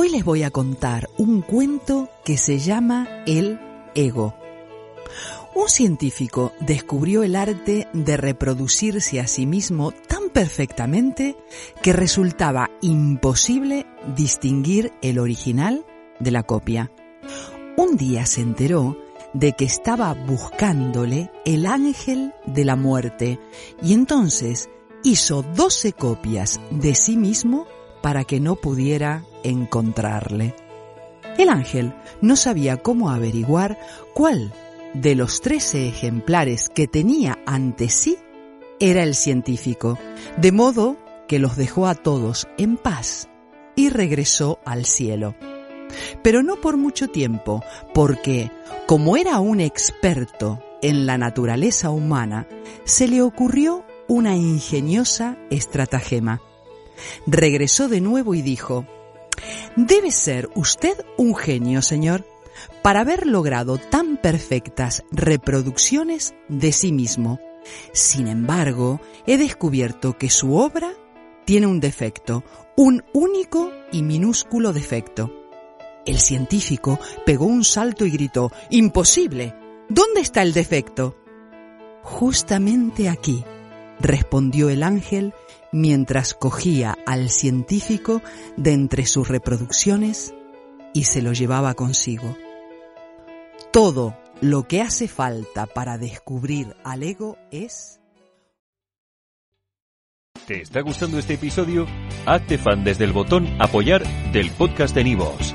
Hoy les voy a contar un cuento que se llama El ego. Un científico descubrió el arte de reproducirse a sí mismo tan perfectamente que resultaba imposible distinguir el original de la copia. Un día se enteró de que estaba buscándole el ángel de la muerte y entonces hizo doce copias de sí mismo para que no pudiera encontrarle. El ángel no sabía cómo averiguar cuál de los trece ejemplares que tenía ante sí era el científico, de modo que los dejó a todos en paz y regresó al cielo. Pero no por mucho tiempo, porque, como era un experto en la naturaleza humana, se le ocurrió una ingeniosa estratagema. Regresó de nuevo y dijo, Debe ser usted un genio, señor para haber logrado tan perfectas reproducciones de sí mismo. Sin embargo, he descubierto que su obra tiene un defecto, un único y minúsculo defecto. El científico pegó un salto y gritó, ¡Imposible! ¿Dónde está el defecto? Justamente aquí, respondió el ángel mientras cogía al científico de entre sus reproducciones y se lo llevaba consigo. Todo lo que hace falta para descubrir al ego es... ¿Te está gustando este episodio? Hazte fan desde el botón apoyar del podcast de Nivos.